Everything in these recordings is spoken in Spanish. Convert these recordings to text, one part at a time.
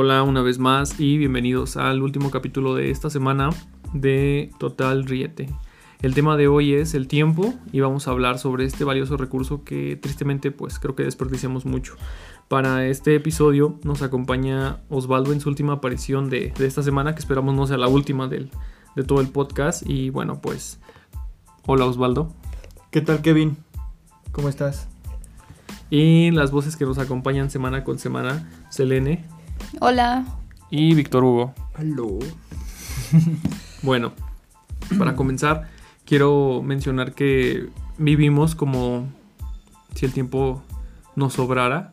Hola una vez más y bienvenidos al último capítulo de esta semana de Total Riete. El tema de hoy es el tiempo y vamos a hablar sobre este valioso recurso que tristemente pues creo que desperdiciamos mucho. Para este episodio nos acompaña Osvaldo en su última aparición de, esta semana que esperamos no sea la última del, de todo el podcast y bueno pues hola Osvaldo. ¿Qué tal Kevin? ¿Cómo estás? Y las voces que nos acompañan semana con semana, Selene. Hola. Y Víctor Hugo. Hello. bueno, para comenzar, quiero mencionar que vivimos como si el tiempo nos sobrara.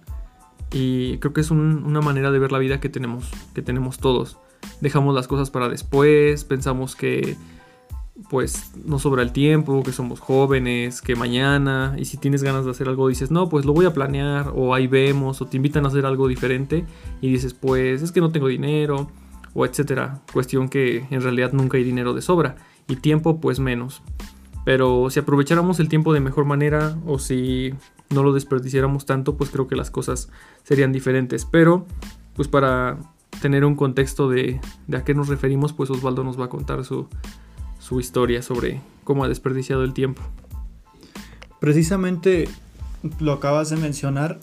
Y creo que es una manera de ver la vida que tenemos, que tenemos todos. Dejamos las cosas para después, pensamos que pues no sobra el tiempo, que somos jóvenes, que mañana, y si tienes ganas de hacer algo dices, no, pues lo voy a planear, o ahí vemos, o te invitan a hacer algo diferente, y dices, pues es que no tengo dinero, o etcétera. Cuestión que en realidad nunca hay dinero de sobra, y tiempo pues menos. Pero si aprovecháramos el tiempo de mejor manera, o si no lo desperdiciáramos tanto, pues creo que las cosas serían diferentes. Pero, pues para tener un contexto de, de a qué nos referimos, pues Osvaldo nos va a contar su su historia sobre cómo ha desperdiciado el tiempo. Precisamente lo acabas de mencionar.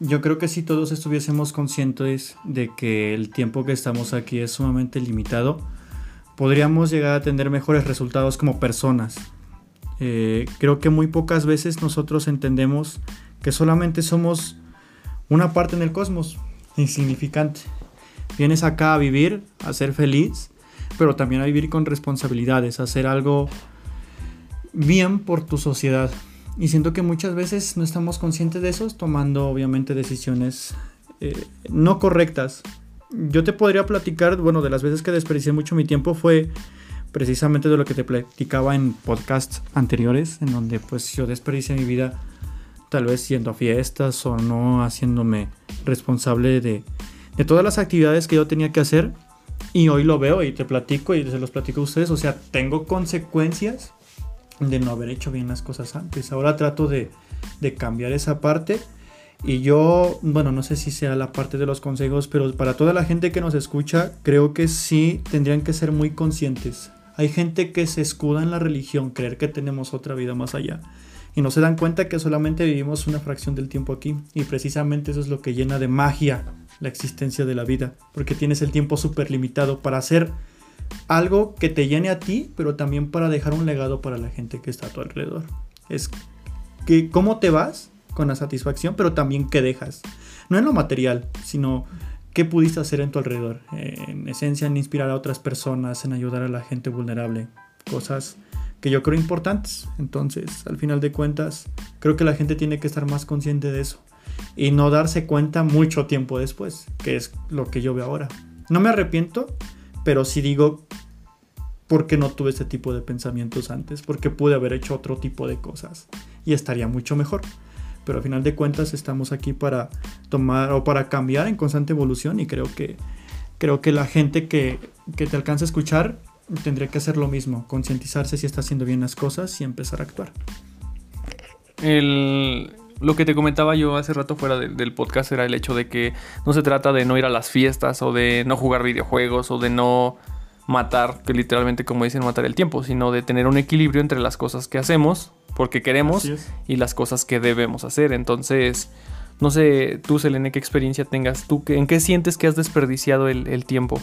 Yo creo que si todos estuviésemos conscientes de que el tiempo que estamos aquí es sumamente limitado, podríamos llegar a tener mejores resultados como personas. Eh, creo que muy pocas veces nosotros entendemos que solamente somos una parte en el cosmos, insignificante. Vienes acá a vivir, a ser feliz pero también a vivir con responsabilidades, hacer algo bien por tu sociedad. Y siento que muchas veces no estamos conscientes de eso, tomando obviamente decisiones eh, no correctas. Yo te podría platicar, bueno, de las veces que desperdicié mucho mi tiempo fue precisamente de lo que te platicaba en podcasts anteriores, en donde pues yo desperdicié mi vida tal vez yendo a fiestas o no haciéndome responsable de, de todas las actividades que yo tenía que hacer y hoy lo veo y te platico y se los platico a ustedes. O sea, tengo consecuencias de no haber hecho bien las cosas antes. Ahora trato de, de cambiar esa parte. Y yo, bueno, no sé si sea la parte de los consejos, pero para toda la gente que nos escucha, creo que sí tendrían que ser muy conscientes. Hay gente que se escuda en la religión, creer que tenemos otra vida más allá. Y no se dan cuenta que solamente vivimos una fracción del tiempo aquí. Y precisamente eso es lo que llena de magia la existencia de la vida, porque tienes el tiempo súper limitado para hacer algo que te llene a ti, pero también para dejar un legado para la gente que está a tu alrededor. Es que cómo te vas con la satisfacción, pero también qué dejas. No en lo material, sino qué pudiste hacer en tu alrededor. En esencia, en inspirar a otras personas, en ayudar a la gente vulnerable. Cosas que yo creo importantes. Entonces, al final de cuentas, creo que la gente tiene que estar más consciente de eso y no darse cuenta mucho tiempo después, que es lo que yo veo ahora. No me arrepiento, pero sí digo por qué no tuve ese tipo de pensamientos antes, porque pude haber hecho otro tipo de cosas y estaría mucho mejor. Pero al final de cuentas estamos aquí para tomar o para cambiar en constante evolución y creo que creo que la gente que, que te alcanza a escuchar tendría que hacer lo mismo, concientizarse si está haciendo bien las cosas y empezar a actuar. El, lo que te comentaba yo hace rato fuera del podcast era el hecho de que no se trata de no ir a las fiestas o de no jugar videojuegos o de no matar, que literalmente como dicen matar el tiempo, sino de tener un equilibrio entre las cosas que hacemos porque queremos y las cosas que debemos hacer. Entonces, no sé tú, Selene, qué experiencia tengas, tú, ¿en qué sientes que has desperdiciado el, tiempo?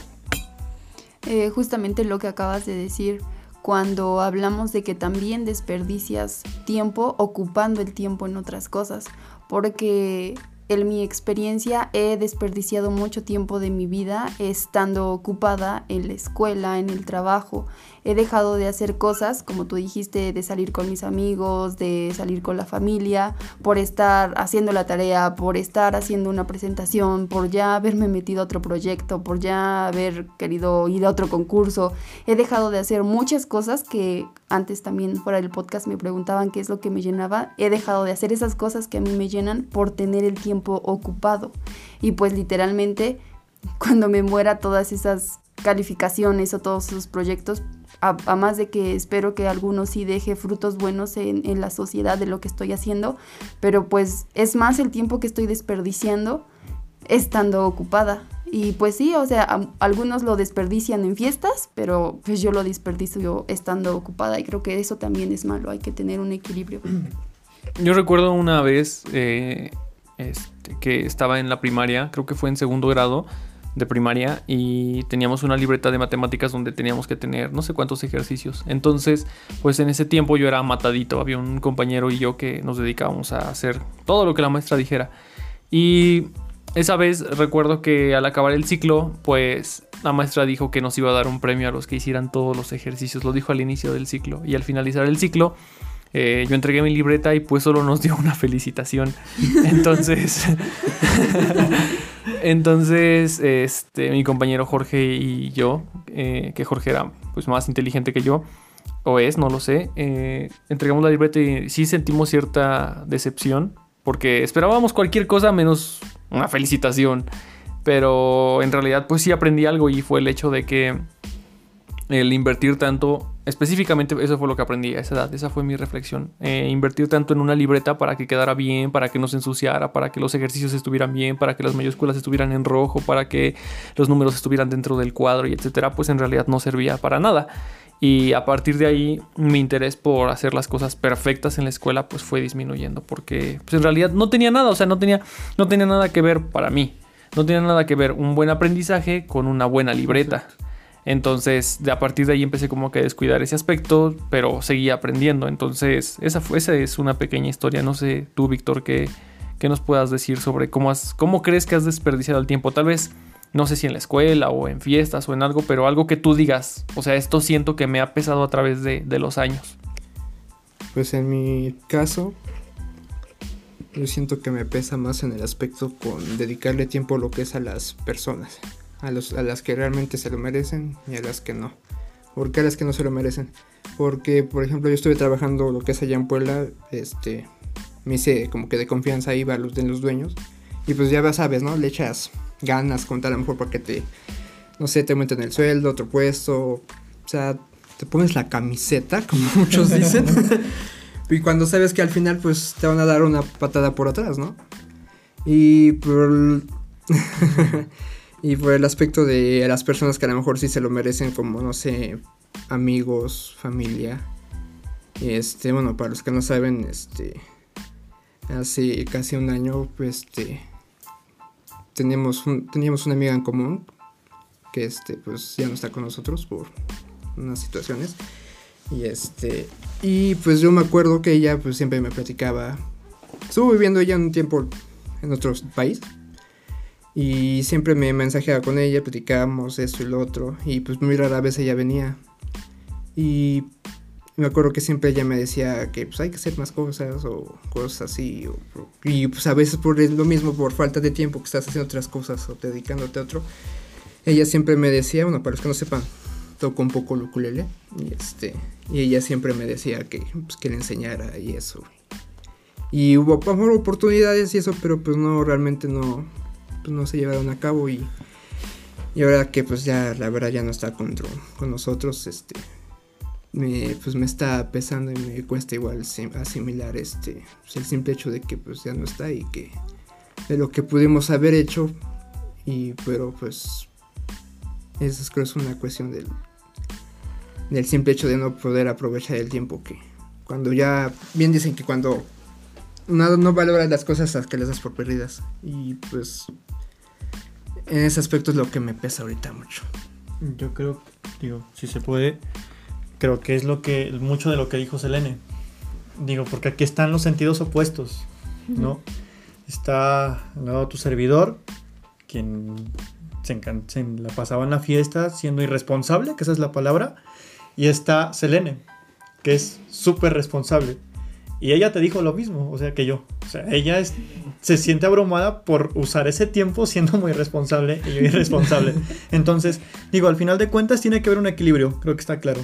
Eh, justamente lo que acabas de decir cuando hablamos de que también desperdicias tiempo ocupando el tiempo en otras cosas, porque en mi experiencia he desperdiciado mucho tiempo de mi vida estando ocupada en la escuela, en el trabajo. He dejado de hacer cosas, como tú dijiste, de salir con mis amigos, de salir con la familia, por estar haciendo la tarea, por estar haciendo una presentación, por ya haberme metido a otro proyecto, por ya haber querido ir a otro concurso. He dejado de hacer muchas cosas que antes también fuera del podcast me preguntaban qué es lo que me llenaba. He dejado de hacer esas cosas que a mí me llenan por tener el tiempo ocupado. Y pues literalmente cuando me muera todas esas calificaciones o todos esos proyectos, a, más de que espero que alguno sí deje frutos buenos en, en, la sociedad de lo que estoy haciendo, pero pues es más el tiempo que estoy desperdiciando estando ocupada. Y pues sí, o sea, algunos lo desperdician en fiestas, pero pues yo lo desperdicio estando ocupada y creo que eso también es malo, hay que tener un equilibrio. Yo recuerdo una vez eh, este, que estaba en la primaria, creo que fue en segundo grado de primaria y teníamos una libreta de matemáticas donde teníamos que tener no sé cuántos ejercicios. Entonces, pues en ese tiempo yo era matadito, había un compañero y yo que nos dedicábamos a hacer todo lo que la maestra dijera. Y esa vez recuerdo que al acabar el ciclo, pues la maestra dijo que nos iba a dar un premio a los que hicieran todos los ejercicios. Lo dijo al inicio del ciclo. Y al finalizar el ciclo, eh, yo entregué mi libreta y pues solo nos dio una felicitación. Entonces, entonces, este, mi compañero Jorge y yo, eh, que Jorge era pues más inteligente que yo, o es, no lo sé, eh, entregamos la libreta y sí sentimos cierta decepción porque esperábamos cualquier cosa menos una felicitación. Pero en realidad pues sí aprendí algo y fue el hecho de que el invertir tanto, específicamente eso fue lo que aprendí a esa edad, esa fue mi reflexión, eh, invertir tanto en una libreta para que quedara bien, para que no se ensuciara, para que los ejercicios estuvieran bien, para que las mayúsculas estuvieran en rojo, para que los números estuvieran dentro del cuadro y etcétera, pues en realidad no servía para nada. Y a partir de ahí mi interés por hacer las cosas perfectas en la escuela pues fue disminuyendo porque pues en realidad no tenía nada, o sea, no tenía, no tenía nada que ver para mí. No tenía nada que ver un buen aprendizaje con una buena libreta. Entonces, de a partir de ahí empecé como que a descuidar ese aspecto, pero seguía aprendiendo. Entonces, esa, es una pequeña historia. No sé tú, Víctor, qué, nos puedas decir sobre cómo, has, cómo crees que has desperdiciado el tiempo. Tal vez no sé si en la escuela o en fiestas o en algo, pero algo que tú digas, o sea, esto siento que me ha pesado a través de, los años. Pues en mi caso, yo siento que me pesa más en el aspecto con dedicarle tiempo a lo que es a las personas, a, los, a las que realmente se lo merecen y a las que no. ¿Por qué a las que no se lo merecen? Porque, por ejemplo, yo estuve trabajando lo que es allá en Puebla, este, me hice como que de confianza iba a los de los dueños y pues ya sabes, ¿no? Le echas ganas, con a lo mejor para que te, no sé, te aumenten el sueldo, otro puesto, o sea, te pones la camiseta, como muchos dicen. y cuando sabes que al final pues te van a dar una patada por atrás, ¿no? Y por el, y por el aspecto de las personas que a lo mejor sí se lo merecen, como no sé, amigos, familia. Este, bueno, para los que no saben, este hace casi un año, pues este teníamos, teníamos una amiga en común que este, pues ya no está con nosotros por unas situaciones. Y este, y pues yo me acuerdo que ella pues siempre me platicaba. Estuvo viviendo ella un tiempo en otro país. Y siempre me mensajeaba con ella, platicábamos esto y lo otro. Y pues muy rara vez ella venía. Y me acuerdo que siempre ella me decía que pues hay que hacer más cosas o cosas así. y pues a veces por lo mismo, por falta de tiempo que estás haciendo otras cosas o dedicándote a otro. Ella siempre me decía, bueno, para los que no sepan, toco un poco el ukulele. Y, este, y ella siempre me decía que, pues, que le enseñara y eso. Y hubo oportunidades y eso, pero pues no, realmente no, pues, no se llevaron a cabo. Y, y ahora que pues ya la verdad ya no está con, con nosotros, este me, pues me está pesando y me cuesta igual asimilar este, pues el simple hecho de que pues ya no está y que de lo que pudimos haber hecho y pero pues creo es una cuestión del, del simple hecho de no poder aprovechar el tiempo que cuando ya bien dicen que cuando no, no valoras las cosas hasta que las das por perdidas y pues en ese aspecto es lo que me pesa ahorita mucho yo creo digo si se puede creo que es lo que mucho de lo que dijo Selene. Digo, porque aquí están los sentidos opuestos, ¿no? Está al lado tu servidor, quien se, se, la pasaba en la fiesta siendo irresponsable, que esa es la palabra, y está Selene, que es súper responsable. Y ella te dijo lo mismo, o sea, que yo. O sea, ella es, se siente abrumada por usar ese tiempo siendo muy responsable y yo irresponsable. Entonces, digo, al final de cuentas tiene que haber un equilibrio, creo que está claro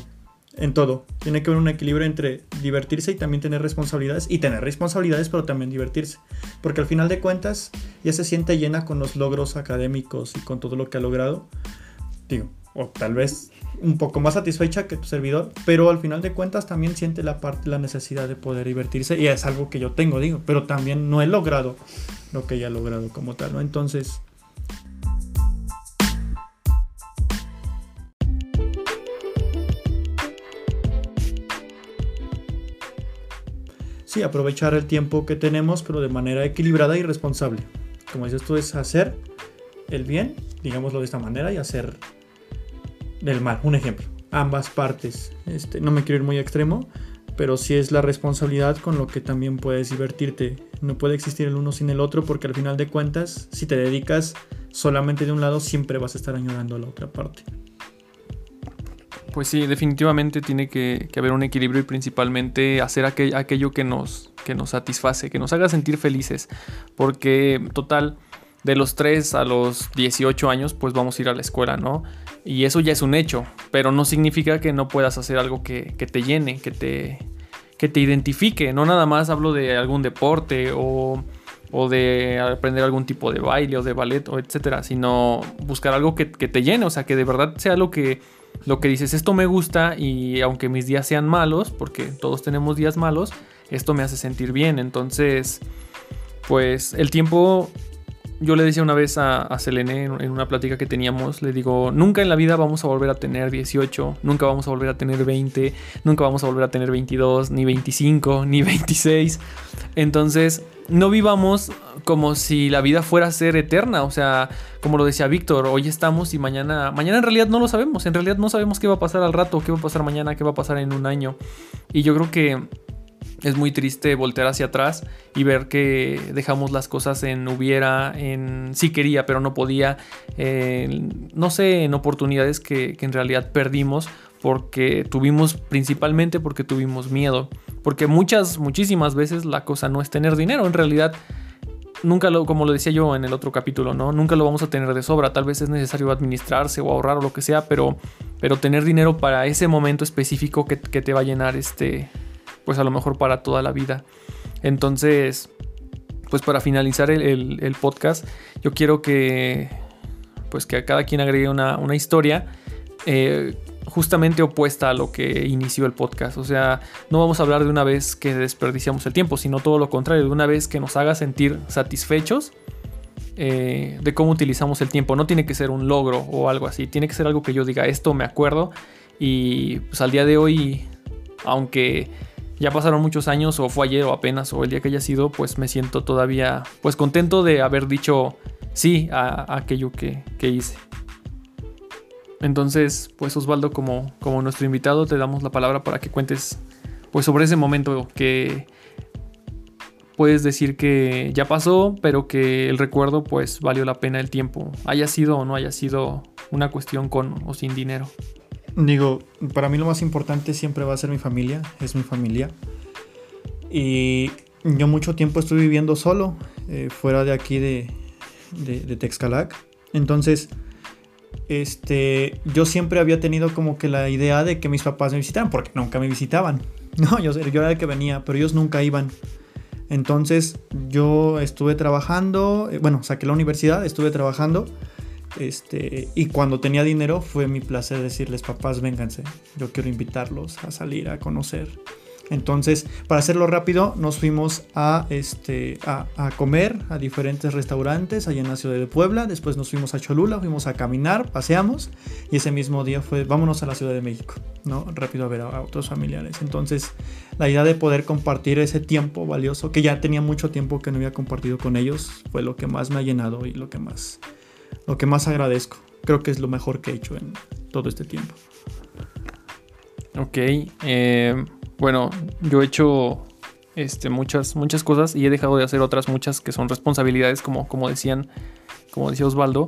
en todo. Tiene que haber un equilibrio entre divertirse y también tener responsabilidades. Y tener responsabilidades, pero también divertirse. Porque al final de cuentas, ya se siente llena con los logros académicos y con todo lo que ha logrado. Digo, o tal vez un poco más satisfecha que tu servidor, pero al final de cuentas también siente la, parte, la necesidad de poder divertirse y es algo que yo tengo, digo, pero también no he logrado lo que ella ha logrado como tal, ¿no? Entonces... Sí, aprovechar el tiempo que tenemos, pero de manera equilibrada y responsable. Como dices tú, es hacer el bien, digámoslo de esta manera, y hacer del mal. Un ejemplo, ambas partes. Este, no me quiero ir muy extremo, pero sí es la responsabilidad con lo que también puedes divertirte. No puede existir el uno sin el otro porque al final de cuentas, si te dedicas solamente de un lado, siempre vas a estar añorando a la otra parte. Pues sí, definitivamente tiene que, haber un equilibrio y principalmente hacer aquello que nos, que nos satisface, que nos haga sentir felices. Porque total, de los 3 a los 18 años, pues vamos a ir a la escuela, ¿no? Y eso ya es un hecho, pero no significa que no puedas hacer algo que, te llene, que te, que te identifique. No nada más hablo de algún deporte o, o de aprender algún tipo de baile o de ballet o etcétera, sino buscar algo que, que te llene, o sea, que de verdad sea lo que lo que dices, esto me gusta y aunque mis días sean malos, porque todos tenemos días malos, esto me hace sentir bien. Entonces, pues el tiempo, yo le decía una vez a, Selene en, una plática que teníamos, le digo, nunca en la vida vamos a volver a tener 18, nunca vamos a volver a tener 20, nunca vamos a volver a tener 22, ni 25, ni 26. Entonces, no vivamos como si la vida fuera a ser eterna, o sea, como lo decía Víctor, hoy estamos y mañana, mañana en realidad no lo sabemos, en realidad no sabemos qué va a pasar al rato, qué va a pasar mañana, qué va a pasar en un año. Y yo creo que es muy triste voltear hacia atrás y ver que dejamos las cosas en hubiera, en sí quería, pero no podía, no sé, en oportunidades que, que en realidad perdimos porque tuvimos, principalmente porque tuvimos miedo. Porque muchas, muchísimas veces la cosa no es tener dinero. En realidad, nunca lo, como lo decía yo en el otro capítulo, ¿no? Nunca lo vamos a tener de sobra. Tal vez es necesario administrarse o ahorrar o lo que sea, pero, pero tener dinero para ese momento específico que, te va a llenar este, pues a lo mejor para toda la vida. Entonces, pues para finalizar el, podcast, yo quiero que, pues que a cada quien agregue una, una historia. Eh, justamente opuesta a lo que inició el podcast. O sea, no vamos a hablar de una vez que desperdiciamos el tiempo, sino todo lo contrario, de una vez que nos haga sentir satisfechos eh, de cómo utilizamos el tiempo. No tiene que ser un logro o algo así, tiene que ser algo que yo diga, esto me acuerdo y pues al día de hoy, aunque ya pasaron muchos años o fue ayer o apenas o el día que haya sido, pues me siento todavía pues contento de haber dicho sí a, aquello que hice. Entonces, pues Osvaldo, como, como nuestro invitado, te damos la palabra para que cuentes pues sobre ese momento que puedes decir que ya pasó, pero que el recuerdo pues valió la pena el tiempo, haya sido o no haya sido una cuestión con o sin dinero. Digo, para mí lo más importante siempre va a ser mi familia, es mi familia. Y yo mucho tiempo estuve viviendo solo, eh, fuera de aquí de, de, de Texcalac. Entonces, este, yo siempre había tenido como que la idea de que mis papás me visitaran, porque nunca me visitaban. No, yo, yo era el que venía, pero ellos nunca iban. Entonces yo estuve trabajando, eh, bueno, saqué la universidad, estuve trabajando. Este, y cuando tenía dinero fue mi placer decirles, papás, vénganse, yo quiero invitarlos a salir, a conocer. Entonces, para hacerlo rápido, nos fuimos a, este, a, comer a diferentes restaurantes allá en la ciudad de Puebla. Después nos fuimos a Cholula, fuimos a caminar, paseamos. Y ese mismo día fue, vámonos a la Ciudad de México, ¿no? Rápido a ver a, otros familiares. Entonces, la idea de poder compartir ese tiempo valioso, que ya tenía mucho tiempo que no había compartido con ellos, fue lo que más me ha llenado y lo que más, lo que más agradezco. Creo que es lo mejor que he hecho en todo este tiempo. Ok. Eh bueno, yo he hecho este, muchas, muchas cosas y he dejado de hacer otras muchas que son responsabilidades, como, como decían, como decía Osvaldo.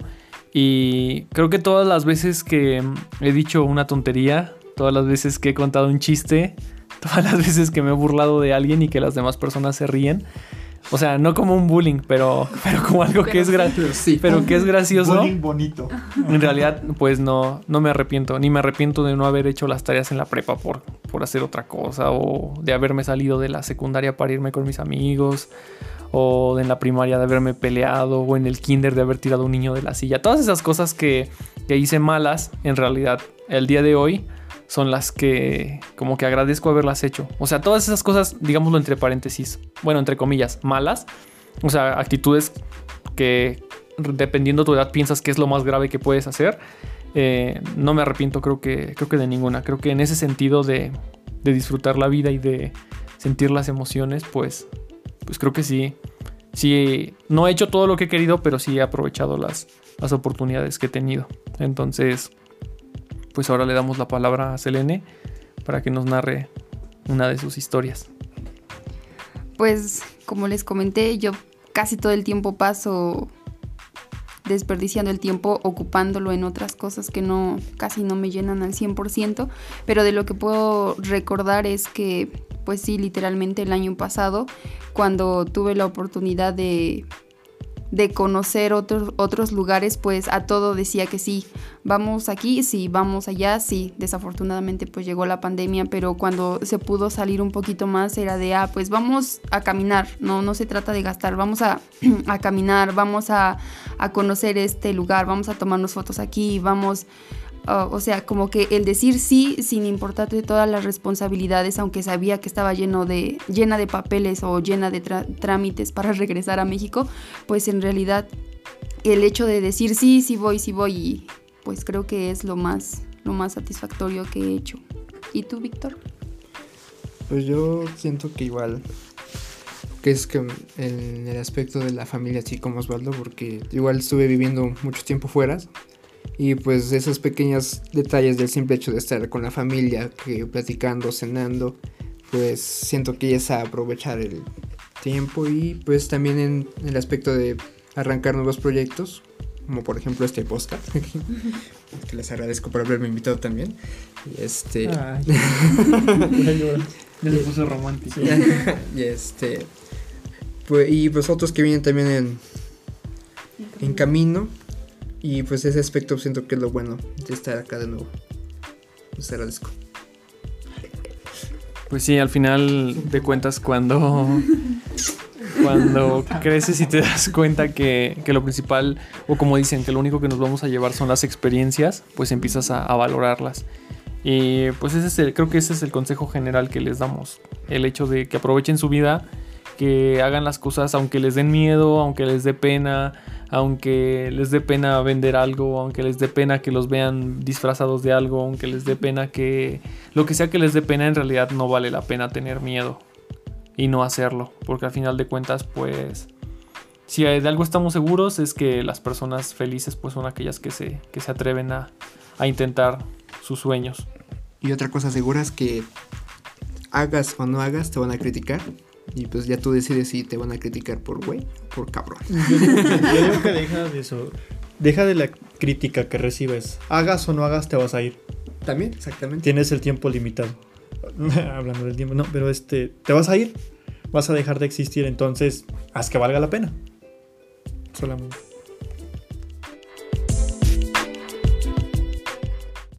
Y creo que todas las veces que he dicho una tontería, todas las veces que he contado un chiste, todas las veces que me he burlado de alguien y que las demás personas se ríen, o sea, no como un bullying, pero, pero como algo que es gracioso. Pero que es gracioso. Bullying bonito. En realidad, pues no, no me arrepiento. Ni me arrepiento de no haber hecho las tareas en la prepa por, por hacer otra cosa. O de haberme salido de la secundaria para irme con mis amigos. O de en la primaria de haberme peleado. O en el kinder de haber tirado a un niño de la silla. Todas esas cosas que, que hice malas, en realidad, el día de hoy son las que como que agradezco haberlas hecho. O sea, todas esas cosas, digámoslo entre paréntesis, bueno, entre comillas, malas. O sea, actitudes que dependiendo tu edad piensas que es lo más grave que puedes hacer. Eh, no me arrepiento, creo que, creo que de ninguna. Creo que en ese sentido de, de disfrutar la vida y de, sentir las emociones, pues, pues creo que sí, sí, no he hecho todo lo que he querido, pero sí he aprovechado las, las oportunidades que he tenido. Entonces, pues ahora le damos la palabra a Selene para que nos narre una de sus historias. Pues como les comenté, yo casi todo el tiempo paso desperdiciando el tiempo ocupándolo en otras cosas que no casi no me llenan al 100%, pero de lo que puedo recordar es que pues sí, literalmente el año pasado cuando tuve la oportunidad de de conocer otros, otros lugares, pues a todo decía que sí, vamos aquí, sí, vamos allá, sí, desafortunadamente pues llegó la pandemia, pero cuando se pudo salir un poquito más era de, ah, pues vamos a caminar, no, no se trata de gastar, vamos a, a caminar, vamos a, a conocer este lugar, vamos a tomarnos fotos aquí, vamos o sea, como que el decir sí sin importarte todas las responsabilidades, aunque sabía que estaba lleno de, llena de papeles o llena de trámites para regresar a México, pues en realidad el hecho de decir sí, sí voy, sí voy, pues creo que es lo más, lo más satisfactorio que he hecho. ¿Y tú, Víctor? Pues yo siento que igual que es que en el aspecto de la familia así como Osvaldo porque igual estuve viviendo mucho tiempo fuera y pues esos pequeños detalles del simple hecho de estar con la familia, que platicando, cenando, pues siento que es aprovechar el tiempo y pues también en el aspecto de arrancar nuevos proyectos, como por ejemplo este podcast, que les agradezco por haberme invitado también. Y este... Ay, ya se puso romántico. y este... Pues, y pues otros que vienen también en, en camino y pues ese aspecto siento que es lo bueno de estar acá de nuevo. Les agradezco. Pues sí, al final de cuentas cuando cuando creces y te das cuenta que, que, lo principal, o como dicen, que lo único que nos vamos a llevar son las experiencias, pues empiezas a, a valorarlas. Y pues ese es el, creo que ese es el consejo general que les damos. El hecho de que aprovechen su vida, que hagan las cosas aunque les den miedo, aunque les dé pena, aunque les dé pena vender algo, aunque les dé pena que los vean disfrazados de algo, aunque les dé pena que lo que sea que les dé pena en realidad no vale la pena tener miedo y no hacerlo, porque al final de cuentas pues si de algo estamos seguros es que las personas felices pues son aquellas que se, que se atreven a, a intentar sus sueños. Y otra cosa segura es que hagas o no hagas te van a criticar y pues ya tú decides si te van a criticar por güey por cabrón. Yo digo, que deja de eso. Deja de la crítica que recibes. Hagas o no hagas, te vas a ir. También, exactamente. Tienes el tiempo limitado. Hablando del tiempo, no, pero este, te vas a ir. Vas a dejar de existir, entonces haz que valga la pena. Solamente.